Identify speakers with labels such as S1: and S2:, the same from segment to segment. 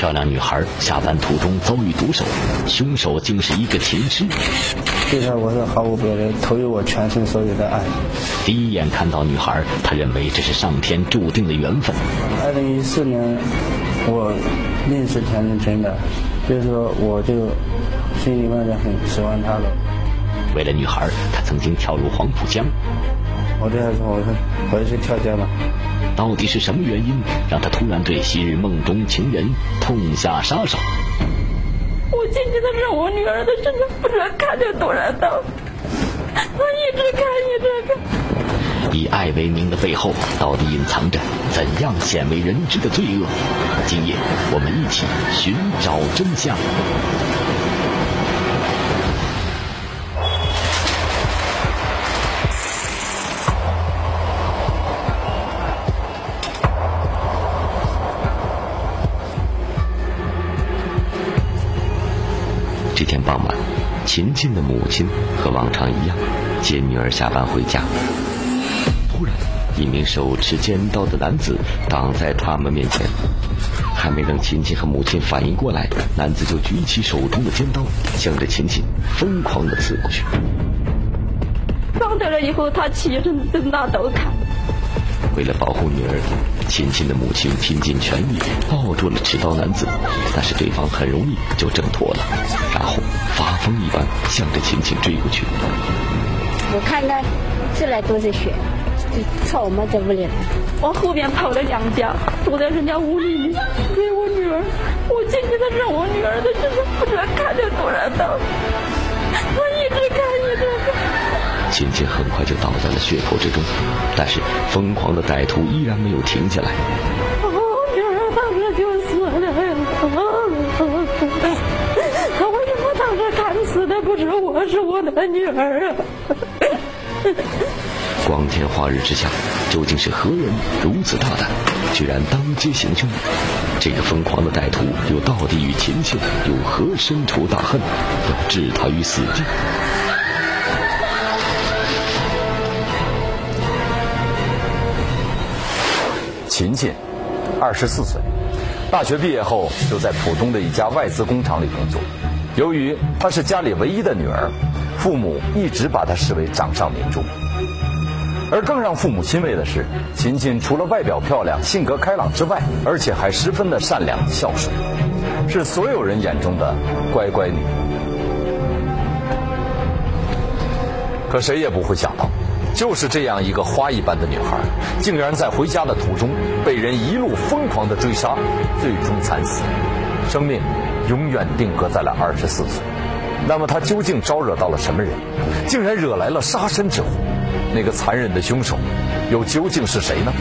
S1: 漂亮女孩下班途中遭遇毒手，凶手竟是一个琴师。
S2: 对她我是毫无别的，投入我全身所有的爱。
S1: 第一眼看到女孩，他认为这是上天注定的缘分。
S2: 二零一四年，我认识田真真的，所以说我就心里面就很喜欢她了。
S1: 为了女孩，他曾经跳入黄浦江。
S2: 我这还说我说我要去跳江了。
S1: 到底是什么原因让他突然对昔日梦中情人痛下杀手？
S3: 我静静的让我女儿的身上不知道看见多少刀，我一直看一直看。
S1: 以爱为名的背后，到底隐藏着怎样鲜为人知的罪恶？今夜，我们一起寻找真相。秦晋的母亲和往常一样接女儿下班回家。突然，一名手持尖刀的男子挡在他们面前。还没等秦晋和母亲反应过来，男子就举起手中的尖刀，向着秦晋疯狂地刺过去。
S3: 撞到了以后，他起身瞪大刀砍。
S1: 为了保护女儿，秦秦的母亲拼尽全力抱住了持刀男子，但是对方很容易就挣脱了，然后发疯一般向着秦秦追过去。
S4: 我看他这来都是血，就朝我们这屋里。
S3: 往后面跑了两家，躲在人家屋里面给我女儿。我进去的让我女儿的身上不知道看见多少刀。
S1: 秦秦很快就倒在了血泊之中，但是疯狂的歹徒依然没有停下来。
S3: 女儿当时就死了呀！他为什么当时看死的不是我，是我的女儿啊？
S1: 光天化日之下，究竟是何人如此大胆，居然当街行凶？这个疯狂的歹徒又到底与秦秦有何深仇大恨，要置他于死地？
S5: 琴琴，二十四岁，大学毕业后就在浦东的一家外资工厂里工作。由于她是家里唯一的女儿，父母一直把她视为掌上明珠。而更让父母欣慰的是，琴琴除了外表漂亮、性格开朗之外，而且还十分的善良孝顺，是所有人眼中的乖乖女。可谁也不会想到。就是这样一个花一般的女孩，竟然在回家的途中被人一路疯狂的追杀，最终惨死，生命永远定格在了二十四岁。那么她究竟招惹到了什么人，竟然惹来了杀身之祸？那个残忍的凶手又究竟是谁呢？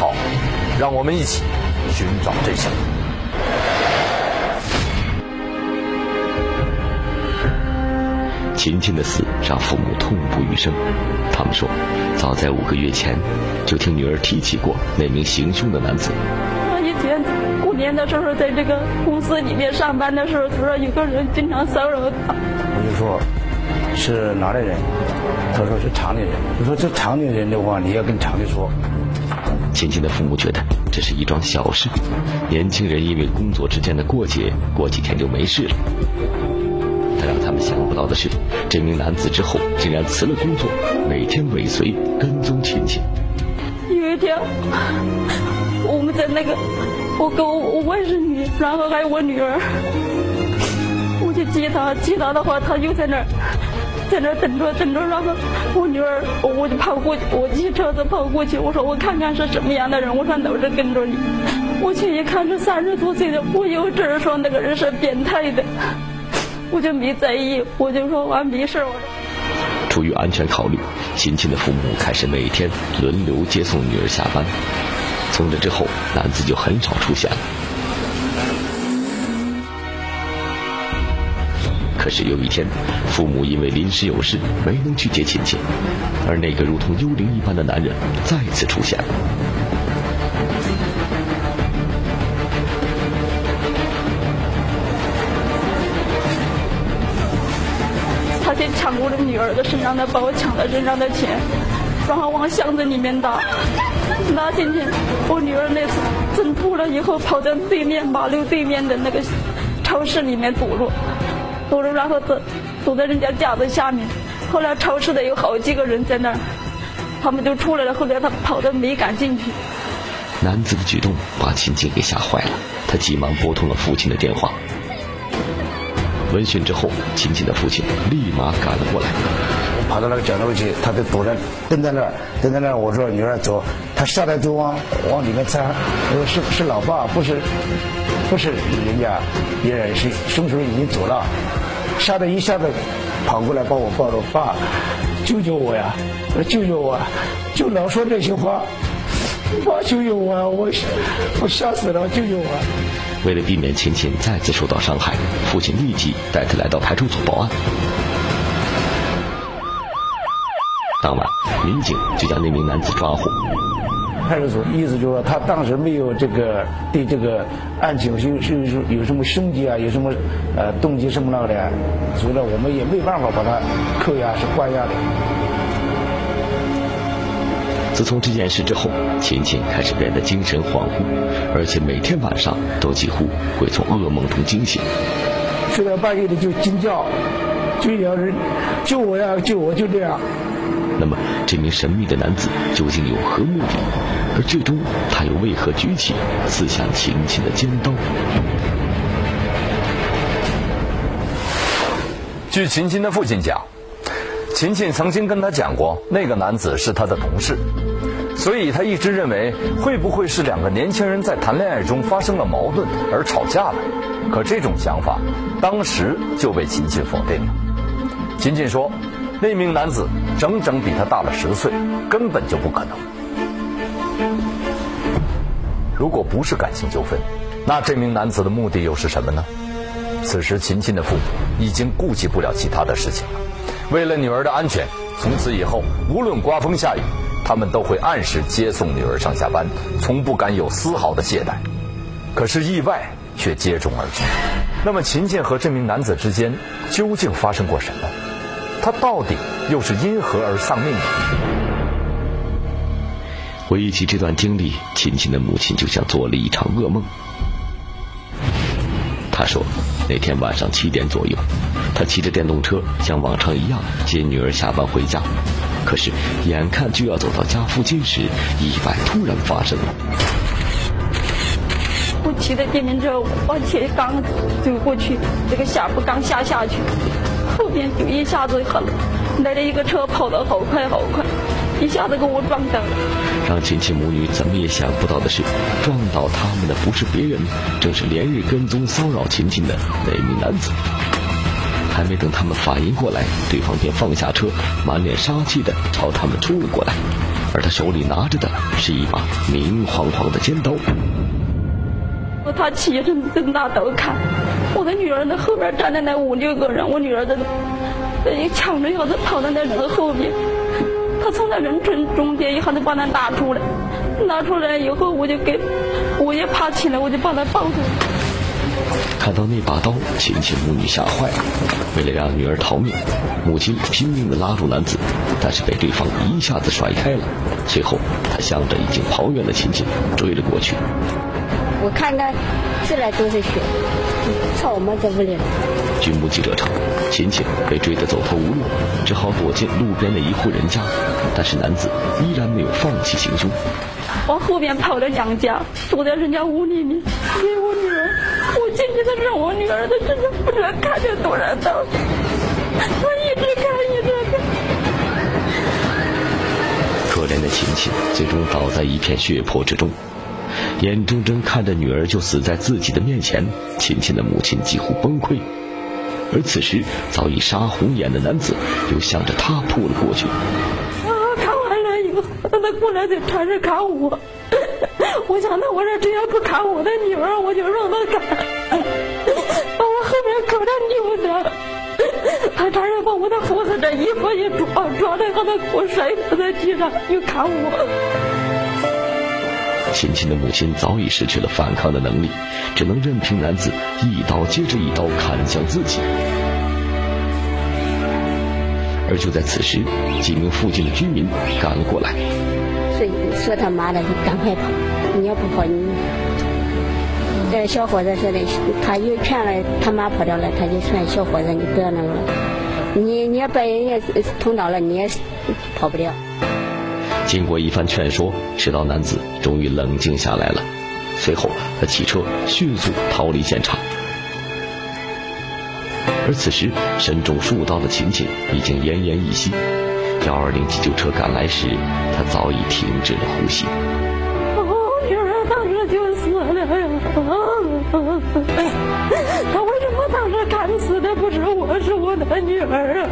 S5: 好，让我们一起寻找真相。
S1: 秦晋的死让父母痛不欲生。他们说，早在五个月前，就听女儿提起过那名行凶的男子。
S3: 那一天过年的时候，在这个公司里面上班的时候，他说有个人经常骚扰他。
S2: 我就说，是哪里人？他说是厂里人。我说这厂里人的话，你要跟厂里说。
S1: 秦秦的父母觉得这是一桩小事，年轻人因为工作之间的过节，过几天就没事了。但让他们想不到的是，这名男子之后竟然辞了工作，每天尾随跟踪秦秦。
S3: 有一天，我们在那个，我跟我我外甥女，然后还有我女儿，我去接她，接她的话，她就在那儿，在那儿等着等着，然后我女儿，我就跑过去，我骑车子跑过去，我说我看看是什么样的人，我说老是跟着你，我去一看是三十多岁的，我有这说那个人是变态的。我就没在意，我就说完没事。我说，
S1: 出于安全考虑，秦秦的父母开始每天轮流接送女儿下班。从这之后，男子就很少出现了。可是有一天，父母因为临时有事没能去接琴琴，而那个如同幽灵一般的男人再次出现了。
S3: 抢我的女儿的身上的包，抢了身上的钱，然后往箱子里面拿，拿进去。我女儿那次挣脱了以后，跑到对面马路对面的那个超市里面躲着，躲着，然后躲躲在人家架子下面。后来超市的有好几个人在那儿，他们就出来了。后来他跑的没敢进去。
S1: 男子的举动把秦琴给吓坏了，他急忙拨通了父亲的电话。闻讯之后，秦琴的父亲立马赶了过来。
S6: 我跑到那个角落去，他就躲在蹲在那儿，蹲在那儿。我说：“女儿走。”他下来就往往里面钻。我说：“是是老爸，不是不是人家别人，是凶手已经走了。”吓得一下子跑过来把我抱着，爸，救救我呀！救救我！就老说这些话，爸救救我！我我吓死了！就有啊！
S1: 为了避免琴琴再次受到伤害，父亲立即带他来到派出所报案。当晚，民警就将那名男子抓获。
S6: 派出所意思就是说，他当时没有这个对这个案情有有有什么凶器啊，有什么呃动机什么那个的，所以呢，我们也没办法把他扣押是关押的。
S1: 自从这件事之后，琴琴开始变得精神恍惚，而且每天晚上都几乎会从噩梦中惊醒。
S6: 睡到半夜的就惊叫，就有人救我呀，救我，就这样。
S1: 那么，这名神秘的男子究竟有何目的？而最终，他又为何举起刺向琴琴的尖刀？
S5: 据琴琴的父亲讲。琴琴曾经跟他讲过，那个男子是他的同事，所以他一直认为会不会是两个年轻人在谈恋爱中发生了矛盾而吵架了。可这种想法当时就被琴琴否定了。琴琴说，那名男子整整比他大了十岁，根本就不可能。如果不是感情纠纷，那这名男子的目的又是什么呢？此时琴琴的父母已经顾及不了其他的事情了。为了女儿的安全，从此以后，无论刮风下雨，他们都会按时接送女儿上下班，从不敢有丝毫的懈怠。可是意外却接踵而至。那么，秦剑和这名男子之间究竟发生过什么？他到底又是因何而丧命的？
S1: 回忆起这段经历，秦琴的母亲就像做了一场噩梦。他说，那天晚上七点左右，他骑着电动车像往常一样接女儿下班回家。可是，眼看就要走到家附近时，意外突然发生了。
S3: 我骑着电瓶车往前刚走过去，这个下坡刚下下去，后面就一下子很来了一个车，跑得好快好快。一下子给我撞倒了。
S1: 让亲戚母女怎么也想不到的是，撞倒他们的不是别人，正是连日跟踪骚扰秦琴的那名男子。还没等他们反应过来，对方便放下车，满脸杀气的朝他们冲了过来。而他手里拿着的是一把明晃晃的尖刀。
S3: 他骑着正大刀砍，我的女儿在后边站的那五六个人，我女儿在在抢着要子跑到那人的后面。他从那人群中间一下子把他拿出来，拿出来以后，我就给，我也爬起来，我就把他抱住。
S1: 看到那把刀，亲亲母女吓坏了。为了让女儿逃命，母亲拼命的拉住男子，但是被对方一下子甩开了。随后，他向着已经跑远的亲戚追了过去。
S4: 我看他自来都是血，操我妈在屋里。
S1: 据目击者称，秦琴被追得走投无路，只好躲进路边的一户人家。但是男子依然没有放弃行凶，
S3: 往后面跑了两家，躲在人家屋里面给我女儿。我进去的时候，我女儿的身上不知道看着多少刀，我一直看一直看。
S1: 可怜的琴琴最终倒在一片血泊之中。眼睁睁看着女儿就死在自己的面前，琴琴的母亲几乎崩溃。而此时，早已杀红眼的男子又向着他扑了过去。
S3: 啊！砍完了以后，他过来就开始砍我。我想，那我这只要不砍我的女儿，我就让他砍。把我后面口上扭的，他差点把我的裤子这衣服一抓，抓的把他给我摔死在地上，又砍我。
S1: 秦琴的母亲早已失去了反抗的能力，只能任凭男子一刀接着一刀砍向自己。而就在此时，几名附近的居民赶了过来，
S4: 所以说他妈的，你赶快跑！你要不跑，你这小伙子说的，他又劝了他妈跑掉了，他就劝小伙子你不要那个，你你要把人家捅倒了，你也跑不掉。
S1: 经过一番劝说，持刀男子终于冷静下来了。随后，他骑车迅速逃离现场。而此时，身中数刀的秦秦已经奄奄一息。幺二零急救车赶来时，他早已停止了呼吸。
S3: 女儿当时就死了呀！他为什么当时敢死的不是我，是我的女儿啊！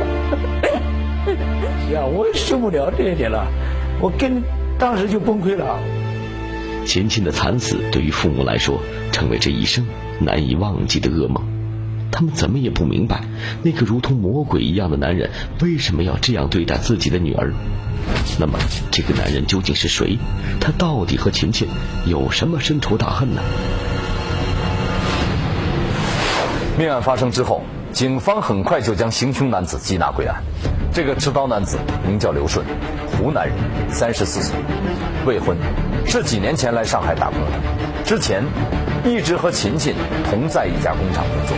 S6: 呀，我受不了这点了，我跟当时就崩溃了。
S1: 秦琴的惨死对于父母来说，成为这一生难以忘记的噩梦。他们怎么也不明白，那个如同魔鬼一样的男人为什么要这样对待自己的女儿。那么，这个男人究竟是谁？他到底和秦琴有什么深仇大恨呢？
S5: 命案发生之后，警方很快就将行凶男子缉拿归案。这个持刀男子名叫刘顺，湖南人，三十四岁，未婚，是几年前来上海打工的。之前一直和琴琴同在一家工厂工作。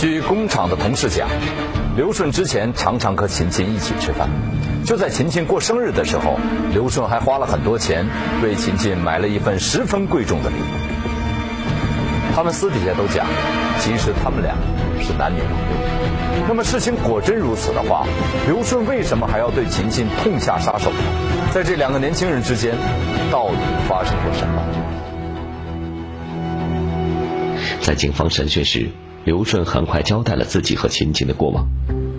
S5: 据工厂的同事讲，刘顺之前常常和琴琴一起吃饭。就在琴琴过生日的时候，刘顺还花了很多钱为琴琴买了一份十分贵重的礼物。他们私底下都讲，其实他们俩是男女朋友。那么事情果真如此的话，刘顺为什么还要对秦琴痛下杀手呢？在这两个年轻人之间，到底发生过什么？
S1: 在警方审讯时。刘顺很快交代了自己和秦琴的过往。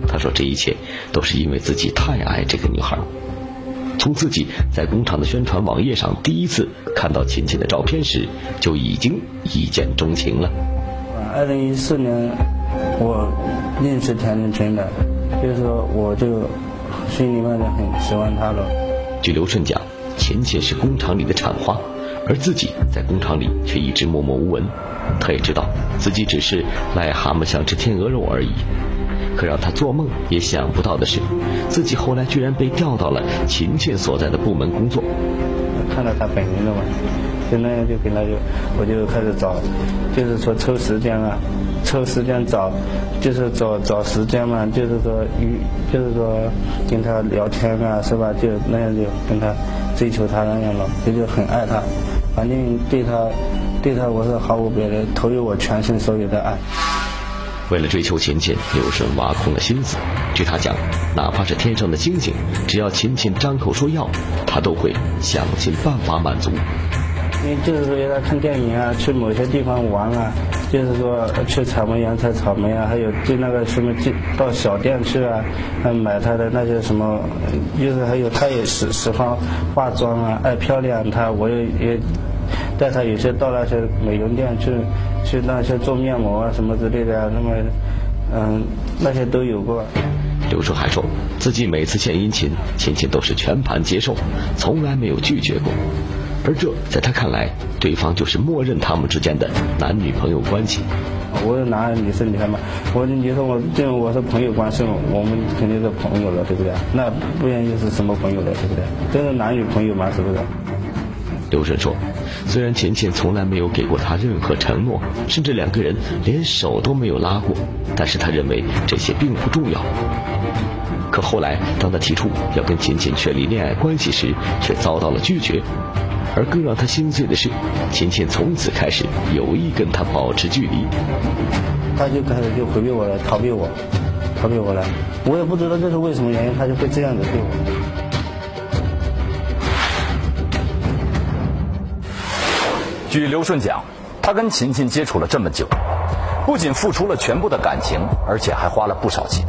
S1: 他说：“这一切都是因为自己太爱这个女孩。从自己在工厂的宣传网页上第一次看到秦秦的照片时，就已经一见钟情了。”
S2: 二零一四年，我认识田林春的，就是说我就心里面就很喜欢他了。
S1: 据刘顺讲，秦秦是工厂里的产花，而自己在工厂里却一直默默无闻。他也知道自己只是癞蛤蟆想吃天鹅肉而已，可让他做梦也想不到的是，自己后来居然被调到了秦倩所在的部门工作。
S2: 看到他本人了嘛，就那样就跟他就，我就开始找，就是说抽时间啊，抽时间找，就是找找时间嘛，就是说与，就是说跟他聊天啊，是吧？就那样就跟他追求他那样了，就就很爱他，反正对他。对他我是毫无别的，投入我全身所有的爱。
S1: 为了追求琴琴，刘顺挖空了心思。据他讲，哪怕是天上的星星，只要琴琴张口说要，他都会想尽办法满足。
S2: 因为就是说，让他看电影啊，去某些地方玩啊，就是说去草莓园采草莓啊，还有对那个什么进到小店去啊，嗯买他的那些什么，就是还有他也喜喜欢化妆啊，爱漂亮，他我也也。带他有些到那些美容店去，去那些做面膜啊什么之类的啊，那么，嗯，那些都有过。
S1: 刘叔还说自己每次献殷勤，亲戚都是全盘接受，从来没有拒绝过。而这在他看来，对方就是默认他们之间的男女朋友关系。
S2: 我是男，你是女孩嘛？我你说我这我是朋友关系，我们肯定是朋友了，对不对？那不愿意是什么朋友了，对不对？这是男女朋友嘛，是不是？
S1: 刘顺说：“虽然钱钱从来没有给过他任何承诺，甚至两个人连手都没有拉过，但是他认为这些并不重要。可后来，当他提出要跟钱钱确立恋爱关系时，却遭到了拒绝。而更让他心碎的是，秦秦从此开始有意跟他保持距离。
S2: 他就开始就回避我了，逃避我，逃避我了。我也不知道这是为什么原因，他就会这样子对我。”
S5: 据刘顺讲，他跟琴琴接触了这么久，不仅付出了全部的感情，而且还花了不少钱。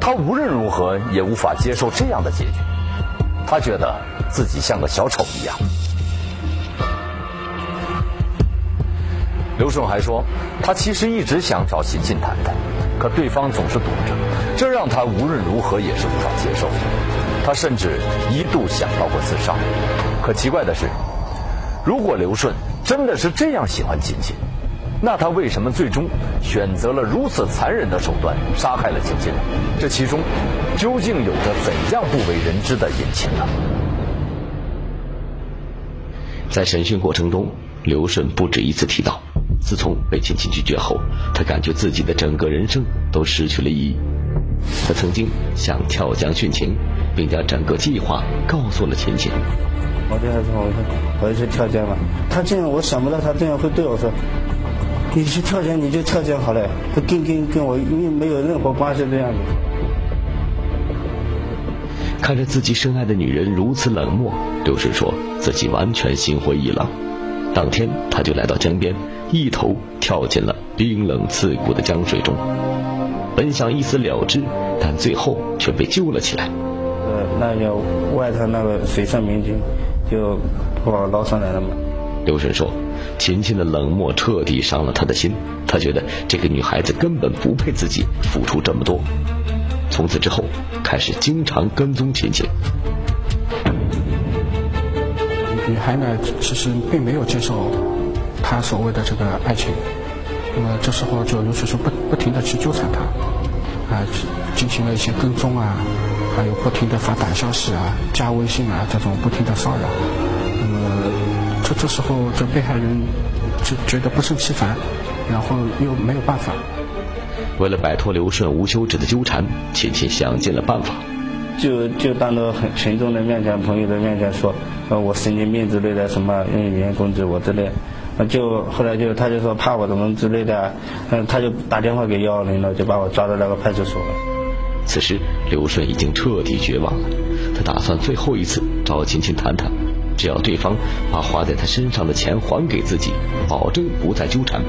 S5: 他无论如何也无法接受这样的结局，他觉得自己像个小丑一样。刘顺还说，他其实一直想找秦晋谈谈，可对方总是躲着，这让他无论如何也是无法接受。他甚至一度想到过自杀，可奇怪的是，如果刘顺。真的是这样喜欢秦晋，那他为什么最终选择了如此残忍的手段杀害了秦晋？这其中究竟有着怎样不为人知的隐情呢？
S1: 在审讯过程中，刘顺不止一次提到，自从被秦秦拒绝后，他感觉自己的整个人生都失去了意义。他曾经想跳江殉情，并将整个计划告诉了秦秦。
S2: 我对他说：“我说我要去跳江了。”他这样，我想不到他这样会对我说：“你去跳江，你就跳江好了，跟跟跟我因为没有任何关系的样子。”
S1: 看着自己深爱的女人如此冷漠，刘顺说自己完全心灰意冷。当天，他就来到江边，一头跳进了冰冷刺骨的江水中。本想一死了之，但最后却被救了起来。
S2: 呃，那个外头那个水上民警就把我捞上来了嘛。
S1: 刘顺说，秦秦的冷漠彻底伤了他的心，他觉得这个女孩子根本不配自己付出这么多。从此之后，开始经常跟踪秦秦。
S7: 女孩呢，其实并没有接受他所谓的这个爱情，那么这时候就刘水说不不停的去纠缠他，啊，进行了一些跟踪啊，还有不停的发短消息啊、加微信啊这种不停的骚扰。那么这这时候这被害人就觉得不胜其烦，然后又没有办法。
S1: 为了摆脱刘顺无休止的纠缠，秦秦想尽了办法，
S2: 就就当着很群众的面前、朋友的面前说，呃，我神经病之类的，什么用语言攻击我之类，就后来就他就说怕我怎么之类的，嗯，他就打电话给幺二零了，就把我抓到那个派出所了。
S1: 此时刘顺已经彻底绝望了，他打算最后一次找琴琴谈谈，只要对方把花在他身上的钱还给自己，保证不再纠缠。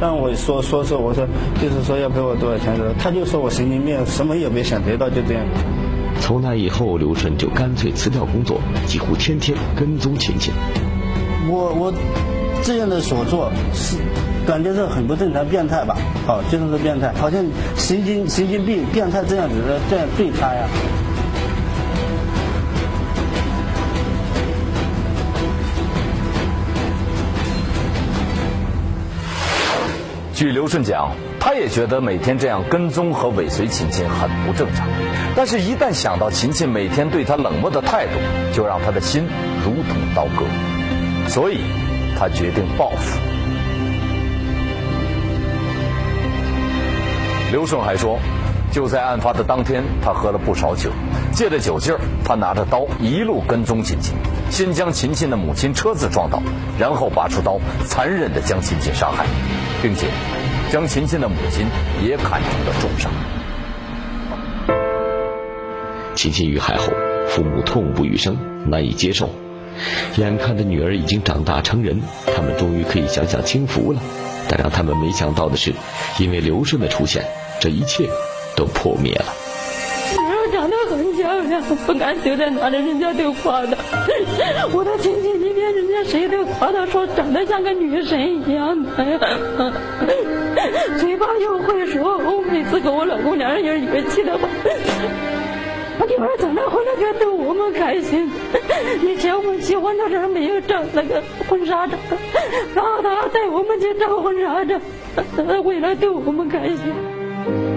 S2: 但我说说说，我说就是说要赔我多少钱的，他就说我神经病，什么也没想得到，就这样。
S1: 从那以后，刘顺就干脆辞掉工作，几乎天天跟踪琴琴。
S2: 我我这样的所作是感觉是很不正常，变态吧？哦，就是变态，好像神经神经病、变态这样子的这样对他呀。
S5: 据刘顺讲，他也觉得每天这样跟踪和尾随秦秦很不正常，但是，一旦想到秦秦每天对他冷漠的态度，就让他的心如同刀割，所以，他决定报复。刘顺海说，就在案发的当天，他喝了不少酒，借着酒劲儿，他拿着刀一路跟踪秦秦，先将秦秦的母亲车子撞倒，然后拔出刀，残忍地将秦秦杀害。并且将秦秦的母亲也砍成了重伤。
S1: 秦秦遇害后，父母痛不欲生，难以接受。眼看着女儿已经长大成人，他们终于可以享享清福了。但让他们没想到的是，因为刘顺的出现，这一切都破灭了。
S3: 女儿长得很漂亮，不敢随便拿着，人家都夸她。我的亲戚里面，人家谁都夸她，说长得像个女神一样的。嘴巴又会说，我每次跟我老公两人有一气的话，我女儿长大回来就逗我们开心。以前我们结婚的时候没有照那个婚纱照，然后他带我们去照婚纱照，为了逗我们开心。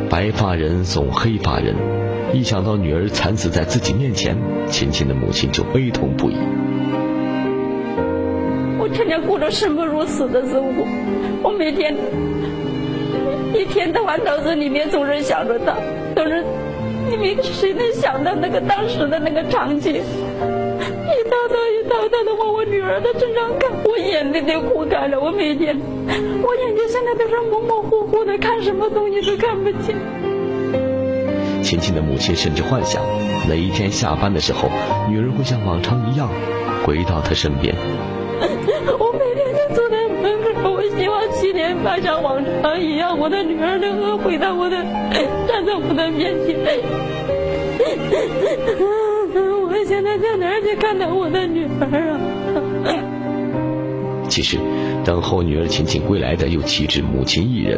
S1: 白发人送黑发人，一想到女儿惨死在自己面前，秦秦的母亲就悲痛不已。
S3: 我天天过着生不如死的生活，我每天一天到晚脑子里面总是想着他，总是你们谁能想到那个当时的那个场景？一刀刀一刀刀的往我女儿的身上砍，我眼泪都哭干了。我每天，我眼睛现在都是模模糊糊的，看什么东西都看不清。
S1: 秦秦的母亲甚至幻想，哪一天下班的时候，女儿会像往常一样回到她身边。
S3: 希望七点半像往常一样，我的女儿能够回到我的，站在我的面前。我现在在哪儿去看到我的女儿啊？
S1: 其实，等候女儿秦秦归来的又岂止母亲一人？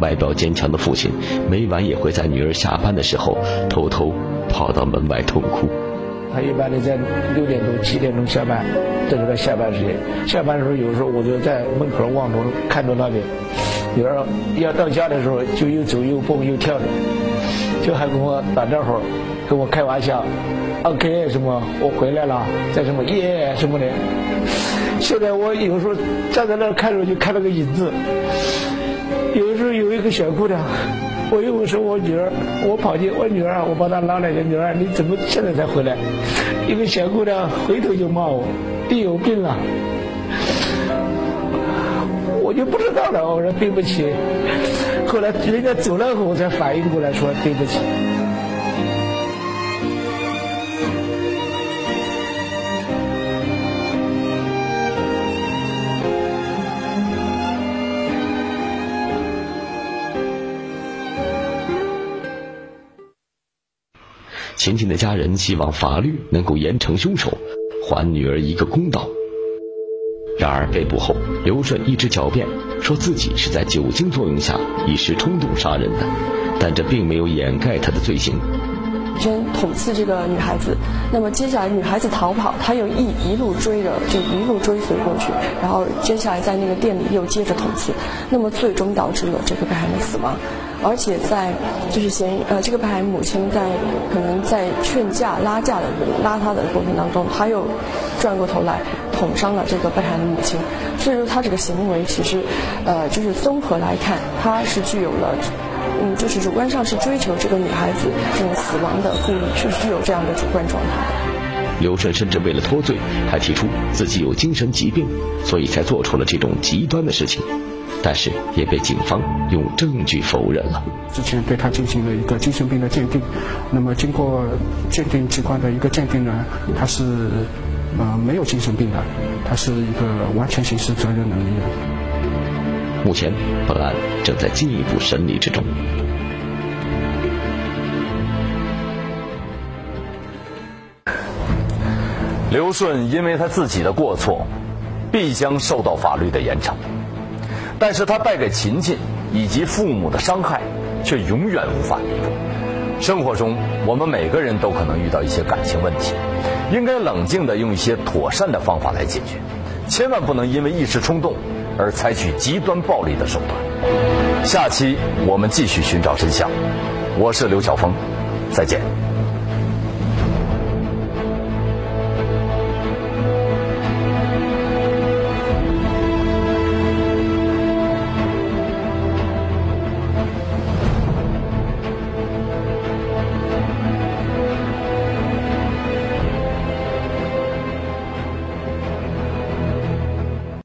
S1: 外表坚强的父亲，每晚也会在女儿下班的时候，偷偷跑到门外痛哭。
S6: 他一般的在六点多、七点钟下班，这是他下班时间。下班的时候，有时候我就在门口望着，看着那边。女儿要到家的时候，就又走又蹦又跳的，就还跟我打招呼，跟我开玩笑。OK，什么？我回来了，在什么耶什么的。现在我有时候站在那儿看着就看到个影子。有时候有一个小姑娘，我又说我女儿，我跑去我女儿，我把她拉来，女儿你怎么现在才回来？一个小姑娘回头就骂我，你有病了。我就不知道了，我说对不起。后来人家走了后，我才反应过来，说对不起。
S1: 秦琴的家人希望法律能够严惩凶手，还女儿一个公道。然而被捕后，刘顺一直狡辩，说自己是在酒精作用下一时冲动杀人的，但这并没有掩盖他的罪行。
S8: 先捅刺这个女孩子，那么接下来女孩子逃跑，他又一一路追着，就一路追随过去，然后接下来在那个店里又接着捅刺，那么最终导致了这个被害人死亡。而且在就是嫌呃这个被害人母亲在可能在劝架拉架的拉他的过程当中，他又转过头来捅伤了这个被害人的母亲。所以说他这个行为其实呃就是综合来看，他是具有了。嗯，就是主观上是追求这个女孩子这种死亡的故意，是具有这样的主观状态。
S1: 刘顺甚至为了脱罪，还提出自己有精神疾病，所以才做出了这种极端的事情，但是也被警方用证据否认了。
S7: 之前对他进行了一个精神病的鉴定，那么经过鉴定机关的一个鉴定呢，他是呃没有精神病的，他是一个完全刑事责任能力的。
S1: 目前，本案正在进一步审理之中。
S5: 刘顺因为他自己的过错，必将受到法律的严惩，但是他带给琴琴以及父母的伤害，却永远无法弥补。生活中，我们每个人都可能遇到一些感情问题，应该冷静的用一些妥善的方法来解决，千万不能因为一时冲动。而采取极端暴力的手段。下期我们继续寻找真相。我是刘晓峰，再见。